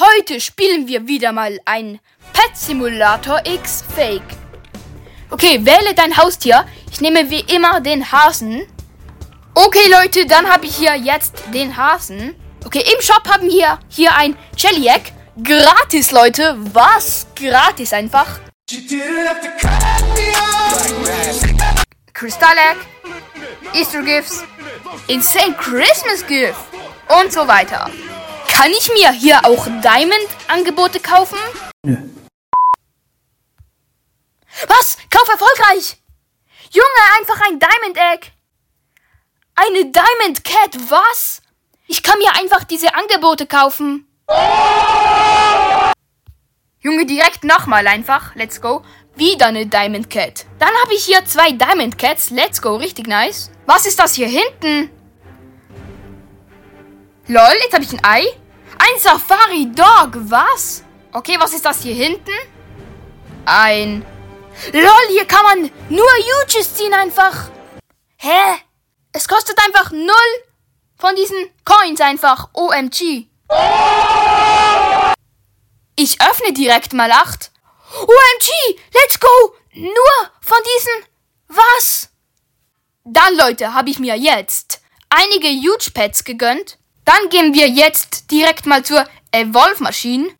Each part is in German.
Heute spielen wir wieder mal ein Pet Simulator X Fake. Okay, wähle dein Haustier. Ich nehme wie immer den Hasen. Okay, Leute, dann habe ich hier jetzt den Hasen. Okay, im Shop haben wir hier ein Jelly Egg. Gratis, Leute. Was? Gratis einfach. Crystal Egg. Easter Gifts. Insane Christmas Gift. Und so weiter. Kann ich mir hier auch Diamond-Angebote kaufen? Nö. Was? Kauf erfolgreich! Junge, einfach ein Diamond Egg! Eine Diamond Cat, was? Ich kann mir einfach diese Angebote kaufen. Junge, direkt nochmal einfach. Let's go. Wieder eine Diamond Cat. Dann habe ich hier zwei Diamond Cats. Let's go. Richtig nice. Was ist das hier hinten? Lol, jetzt habe ich ein Ei. Ein Safari Dog, was? Okay, was ist das hier hinten? Ein... LOL, hier kann man nur Huges ziehen einfach. Hä? Es kostet einfach null von diesen Coins einfach. OMG. Ich öffne direkt mal acht. OMG, let's go. Nur von diesen... Was? Dann, Leute, habe ich mir jetzt einige Huge Pets gegönnt. Dann gehen wir jetzt direkt mal zur Evolve-Maschine.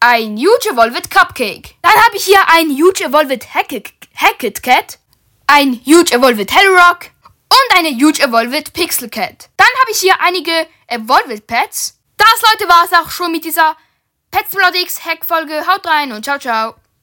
Ein Huge Evolved Cupcake. Dann habe ich hier ein Huge Evolved Hackett, Cat. Ein Huge Evolved Hellrock. Und eine Huge Evolved Pixel Cat. Dann habe ich hier einige Evolved Pets. Das, Leute, war es auch schon mit dieser Pets X Hack Folge. Haut rein und ciao, ciao.